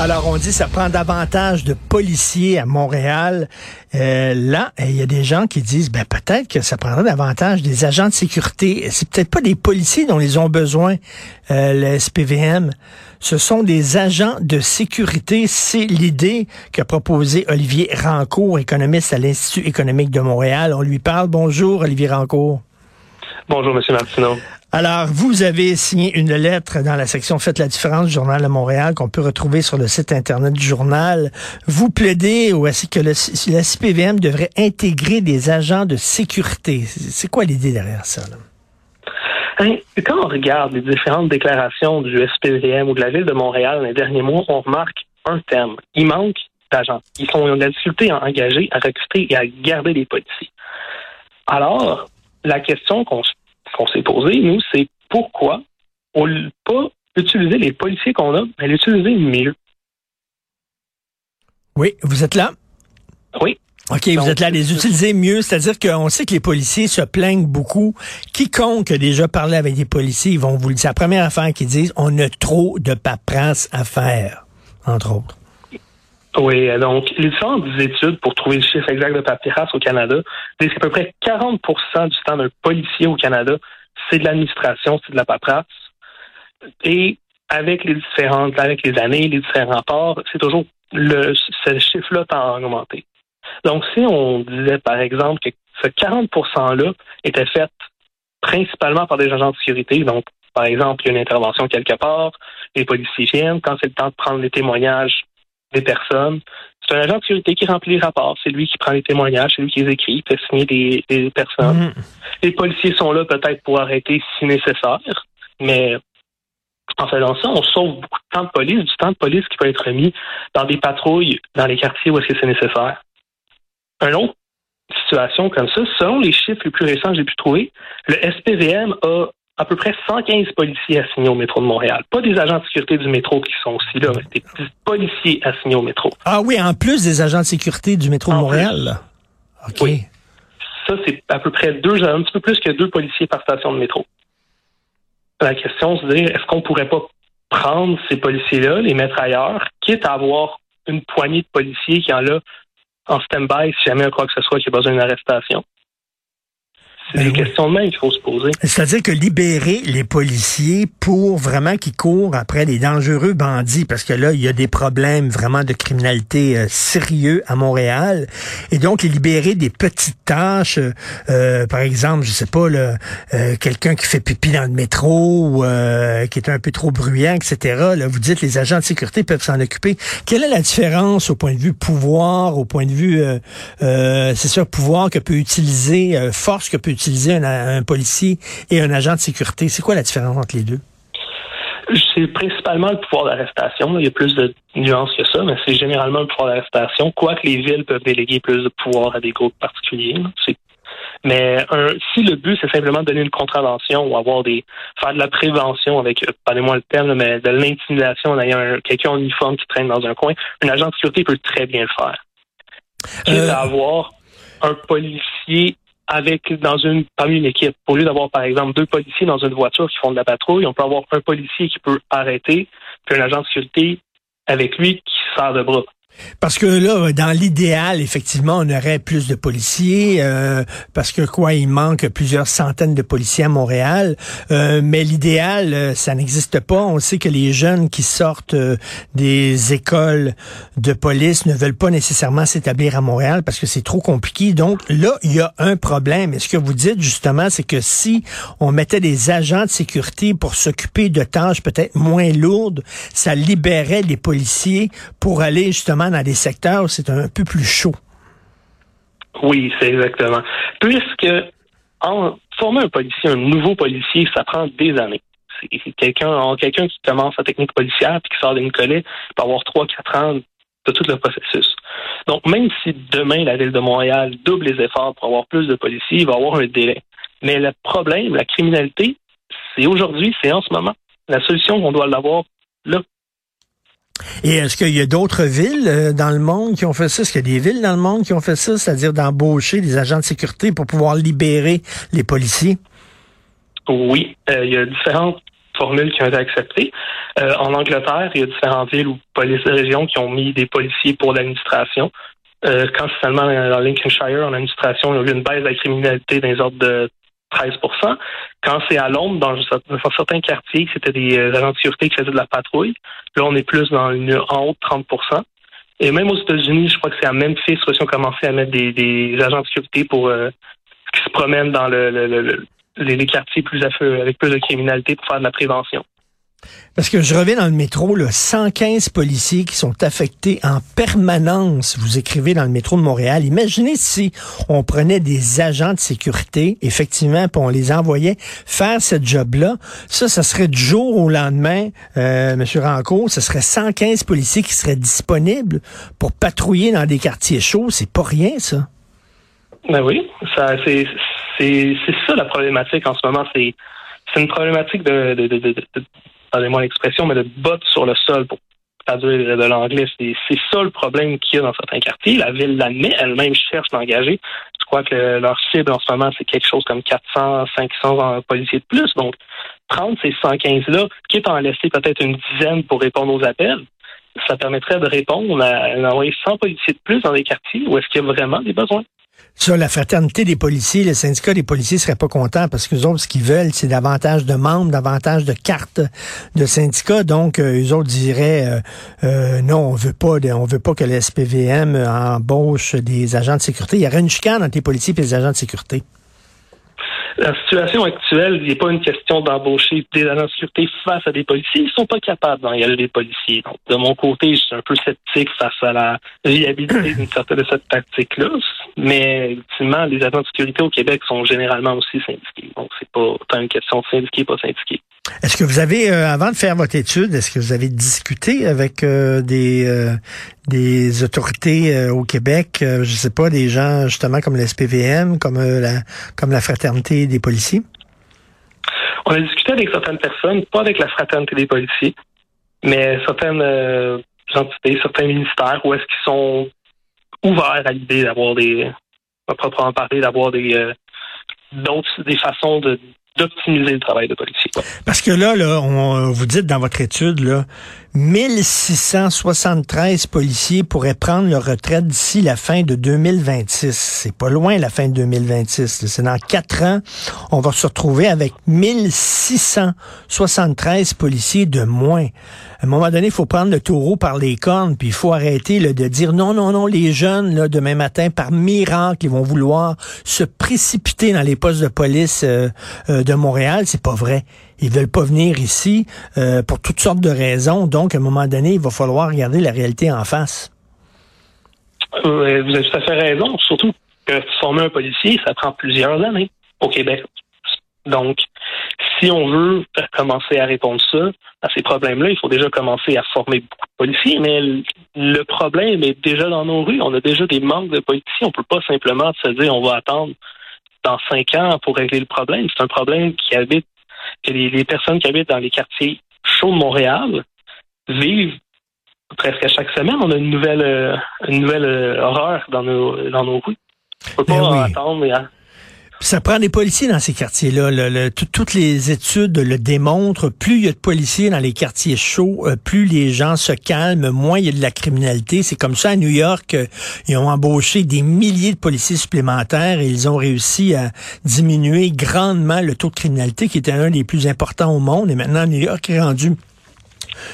Alors, on dit ça prend davantage de policiers à Montréal. Euh, là, il y a des gens qui disent, ben peut-être que ça prendrait davantage des agents de sécurité. C'est peut-être pas des policiers dont ils ont besoin, euh, le SPVM. Ce sont des agents de sécurité. C'est l'idée qu'a proposé Olivier Rancourt, économiste à l'Institut économique de Montréal. On lui parle. Bonjour, Olivier Rancourt. Bonjour, M. Martineau. Alors, vous avez signé une lettre dans la section Faites la différence du Journal de Montréal qu'on peut retrouver sur le site Internet du journal. Vous plaidez ou est-ce que la CPVM devrait intégrer des agents de sécurité. C'est quoi l'idée derrière ça? Hein, quand on regarde les différentes déclarations du SPVM ou de la Ville de Montréal dans les derniers mois, on remarque un thème. Il manque d'agents. Ils, ont de la difficulté à engager, à recruter et à garder des policiers. Alors, la question qu'on se qu'on s'est posé, nous, c'est pourquoi on ne pas utiliser les policiers qu'on a, mais l'utiliser mieux. Oui, vous êtes là? Oui. OK, vous êtes là, les utiliser mieux, c'est-à-dire qu'on sait que les policiers se plaignent beaucoup. Quiconque a déjà parlé avec des policiers, ils vont vous le dire. La première affaire qu'ils disent, on a trop de paperasse à faire, entre autres. Oui, donc les différentes études pour trouver le chiffre exact de paperasse au Canada disent qu'à peu près 40% du temps d'un policier au Canada, c'est de l'administration, c'est de la paperasse. Et avec les différentes, avec les années, les différents rapports, c'est toujours le ce chiffre-là tend à augmenter. Donc, si on disait, par exemple, que ce 40 %-là était fait principalement par des agents de sécurité, donc, par exemple, il y a une intervention quelque part, les policiers viennent, quand c'est le temps de prendre les témoignages des personnes. C'est un agent de sécurité qui remplit les rapports. C'est lui qui prend les témoignages, c'est lui qui les écrit, qui fait signer des, personnes. Mhm. Les policiers sont là peut-être pour arrêter si nécessaire, mais en faisant ça, on sauve beaucoup de temps de police, du temps de police qui peut être mis dans des patrouilles dans les quartiers où est-ce que c'est nécessaire. Une autre situation comme ça, selon les chiffres les plus récents que j'ai pu trouver, le SPVM a à peu près 115 policiers assignés au métro de Montréal. Pas des agents de sécurité du métro qui sont aussi là, mais des policiers assignés au métro. Ah oui, en plus des agents de sécurité du métro de Montréal? OK. Oui. Ça, c'est à peu près deux, un petit peu plus que deux policiers par station de métro. La question, c'est de dire, est-ce qu'on pourrait pas prendre ces policiers-là, les mettre ailleurs, quitte à avoir une poignée de policiers qui en là en stand-by si jamais quoi que ce soit qui a besoin d'une arrestation? C'est ben des questions de même qu'il faut se poser. C'est-à-dire que libérer les policiers pour vraiment qu'ils courent après les dangereux bandits, parce que là, il y a des problèmes vraiment de criminalité euh, sérieux à Montréal, et donc les libérer des petites tâches, euh, par exemple, je sais pas, là, euh, quelqu'un qui fait pipi dans le métro, ou qui est un peu trop bruyant, etc. Là, vous dites les agents de sécurité peuvent s'en occuper. Quelle est la différence au point de vue pouvoir, au point de vue, c'est sûr, pouvoir que peut utiliser, force que peut utiliser un, policier et un agent de sécurité? C'est quoi la différence entre les deux? C'est principalement le pouvoir d'arrestation. Il y a plus de nuances que ça, mais c'est généralement le pouvoir d'arrestation, quoique les villes peuvent déléguer plus de pouvoir à des groupes particuliers. Mais si le but, c'est simplement de donner une contravention ou avoir des faire de la prévention avec, pardonnez-moi le terme, mais de l'intimidation en ayant quelqu'un en uniforme qui traîne dans un coin, un agent de sécurité peut très bien le faire. Euh... avoir un policier avec dans une parmi une équipe. Au lieu d'avoir, par exemple, deux policiers dans une voiture qui font de la patrouille, on peut avoir un policier qui peut arrêter, puis un agent de sécurité avec lui qui sert de bras. Parce que là, dans l'idéal, effectivement, on aurait plus de policiers, euh, parce que quoi, il manque plusieurs centaines de policiers à Montréal. Euh, mais l'idéal, euh, ça n'existe pas. On sait que les jeunes qui sortent des écoles de police ne veulent pas nécessairement s'établir à Montréal parce que c'est trop compliqué. Donc là, il y a un problème. Et ce que vous dites justement, c'est que si on mettait des agents de sécurité pour s'occuper de tâches peut-être moins lourdes, ça libérait les policiers pour aller justement dans des secteurs où c'est un peu plus chaud. Oui, c'est exactement. Puisque former un policier, un nouveau policier, ça prend des années. Quelqu'un qui commence sa technique policière puis qui sort d'une collège, il peut avoir trois, quatre ans de tout le processus. Donc, même si demain la ville de Montréal double les efforts pour avoir plus de policiers, il va avoir un délai. Mais le problème, la criminalité, c'est aujourd'hui, c'est en ce moment. La solution, on doit l'avoir là. Et est-ce qu'il y a d'autres villes euh, dans le monde qui ont fait ça? Est-ce qu'il y a des villes dans le monde qui ont fait ça, c'est-à-dire d'embaucher des agents de sécurité pour pouvoir libérer les policiers? Oui, euh, il y a différentes formules qui ont été acceptées. Euh, en Angleterre, il y a différentes villes ou polices de région qui ont mis des policiers pour l'administration. quand seulement dans Lincolnshire, en administration, il y a eu une baisse de la criminalité dans les ordres de 13% Quand c'est à Londres, dans, certains quartiers, c'était des agents de sécurité qui faisaient de la patrouille. Là, on est plus dans une en haut de 30 Et même aux États-Unis, je crois que c'est à Memphis où ils ont commencé à mettre des, agents de sécurité pour euh, qui se promènent dans le, les, quartiers plus avec plus de criminalité pour faire de la prévention. Parce que je reviens dans le métro, là, 115 policiers qui sont affectés en permanence, vous écrivez dans le métro de Montréal. Imaginez si on prenait des agents de sécurité, effectivement, puis on les envoyait faire ce job-là. Ça, ça serait du jour au lendemain, euh, M. Ranco, ce serait 115 policiers qui seraient disponibles pour patrouiller dans des quartiers chauds. C'est pas rien, ça. Ben oui, ça, c'est, ça la problématique en ce moment. C'est, une problématique de pardonnez-moi l'expression, mais de bottes sur le sol pour traduire de l'anglais. C'est ça le problème qu'il y a dans certains quartiers. La ville l'admet, elle-même cherche d'engager. Je crois que leur cible en ce moment, c'est quelque chose comme 400, 500 policiers de plus. Donc, prendre ces 115-là, quitte à en laisser peut-être une dizaine pour répondre aux appels, ça permettrait de répondre à, envoyer 100 policiers de plus dans les quartiers où est-ce qu'il y a vraiment des besoins. Sur la fraternité des policiers, le syndicat des policiers seraient pas contents parce que autres, ce qu'ils veulent, c'est davantage de membres, davantage de cartes de syndicats. Donc, euh, eux autres diraient euh, euh, non, on veut pas, on veut pas que le SPVM embauche des agents de sécurité. Il y aurait une chicane entre les policiers et les agents de sécurité. La situation actuelle, il n'est pas une question d'embaucher des agents de sécurité face à des policiers. Ils sont pas capables d'engager des policiers. Donc, de mon côté, je suis un peu sceptique face à la viabilité d'une certaine de cette tactique-là. Mais, ultimement, les agents de sécurité au Québec sont généralement aussi syndiqués. Donc, c'est pas tant une question de syndiqué, pas syndiqué. Est-ce que vous avez, euh, avant de faire votre étude, est-ce que vous avez discuté avec euh, des, euh, des autorités au Québec, je sais pas, des gens justement comme le SPVM, comme la comme la fraternité des policiers? On a discuté avec certaines personnes, pas avec la fraternité des policiers, mais certaines entités, certains ministères, où est-ce qu'ils sont ouverts à l'idée d'avoir des, à proprement parler, d'avoir des d'autres des façons de d'optimiser le travail de policier. Parce que là, là, on, vous dites dans votre étude, là, 1673 policiers pourraient prendre leur retraite d'ici la fin de 2026. C'est pas loin la fin de 2026. C'est dans quatre ans, on va se retrouver avec 1673 policiers de moins. À un moment donné, il faut prendre le taureau par les cornes, puis il faut arrêter de dire non, non, non, les jeunes, là, demain matin, par miracle, ils vont vouloir se précipiter dans les postes de police euh, euh, de Montréal. C'est pas vrai. Ils veulent pas venir ici euh, pour toutes sortes de raisons. Donc, à un moment donné, il va falloir regarder la réalité en face. Euh, vous avez tout à fait raison. Surtout que former un policier, ça prend plusieurs années au Québec. Donc, si on veut commencer à répondre ça, à ces problèmes-là, il faut déjà commencer à former beaucoup de policiers. Mais le problème est déjà dans nos rues. On a déjà des manques de policiers. On peut pas simplement se dire on va attendre dans cinq ans pour régler le problème. C'est un problème qui habite que les, personnes qui habitent dans les quartiers chauds de Montréal vivent presque à chaque semaine. On a une nouvelle, euh, une nouvelle euh, horreur dans nos, dans nos rues. On peut pas ben attendre. Ça prend des policiers dans ces quartiers-là. toutes les études le démontrent. Plus il y a de policiers dans les quartiers chauds, euh, plus les gens se calment, moins il y a de la criminalité. C'est comme ça à New York. Euh, ils ont embauché des milliers de policiers supplémentaires et ils ont réussi à diminuer grandement le taux de criminalité qui était un des plus importants au monde. Et maintenant, New York est rendu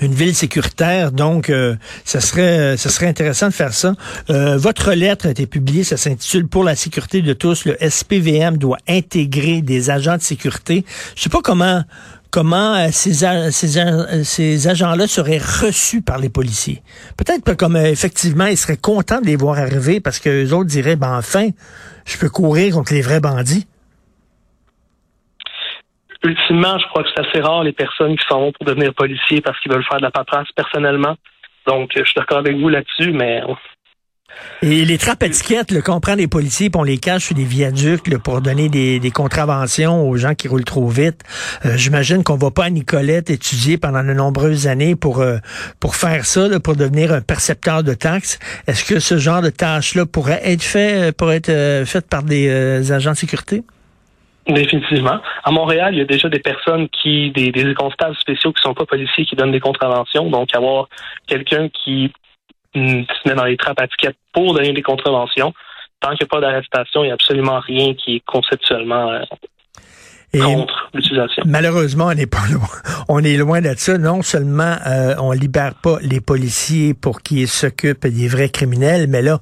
une ville sécuritaire. Donc, euh, ça serait, ça serait intéressant de faire ça. Euh, votre lettre a été publiée, ça s'intitule Pour la sécurité de tous. Le SPVM doit intégrer des agents de sécurité. Je sais pas comment comment euh, ces agents-là seraient reçus par les policiers. Peut-être que comme effectivement, ils seraient contents de les voir arriver parce que les autres diraient, ben enfin, je peux courir contre les vrais bandits ultimement, je crois que c'est assez rare les personnes qui s'en vont pour devenir policiers parce qu'ils veulent faire de la paperasse personnellement. Donc, je suis d'accord avec vous là-dessus, mais Et les trappes étiquettes, le qu'on des policiers et on les cache sur des viaducs pour donner des, contraventions aux gens qui roulent trop vite. Euh, j'imagine qu'on va pas à Nicolette étudier pendant de nombreuses années pour euh, pour faire ça, pour devenir un percepteur de taxes. Est-ce que ce genre de tâche-là pourrait être fait, euh, pourrait être fait par des agents de sécurité? Définitivement. À Montréal, il y a déjà des personnes qui, des, des constables spéciaux qui sont pas policiers, qui donnent des contraventions. Donc, avoir quelqu'un qui se met dans les trappes à tickets pour donner des contraventions. Tant qu'il n'y a pas d'arrestation, il n'y a absolument rien qui est conceptuellement euh, contre l'utilisation. Malheureusement, on n'est pas loin. On est loin de ça. Non seulement euh, on libère pas les policiers pour qu'ils s'occupent des vrais criminels, mais là,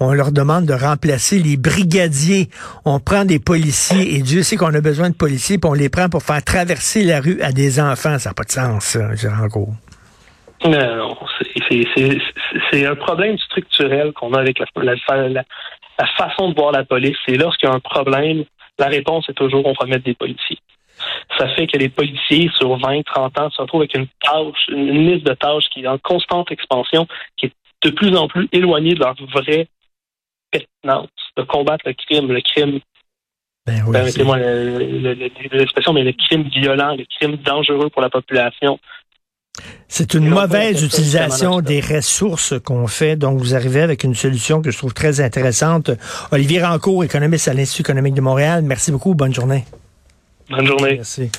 on leur demande de remplacer les brigadiers. On prend des policiers et Dieu sait qu'on a besoin de policiers, puis on les prend pour faire traverser la rue à des enfants. Ça n'a pas de sens, ça, en gros. Non, c'est un problème structurel qu'on a avec la, la, façon de voir la police. C'est lorsqu'il y a un problème, la réponse est toujours on va mettre des policiers. Ça fait que les policiers, sur 20, 30 ans, se retrouvent avec une tâche, une liste de tâches qui est en constante expansion, qui est de plus en plus éloignée de leur vraie pertinence, de combattre le crime, le crime ben Permettez-moi l'expression, mais le crime violent, le crime dangereux pour la population, c'est une mauvaise utilisation des ressources qu'on fait. Donc, vous arrivez avec une solution que je trouve très intéressante. Olivier Rancourt, économiste à l'Institut économique de Montréal. Merci beaucoup. Bonne journée. Bonne journée. Merci.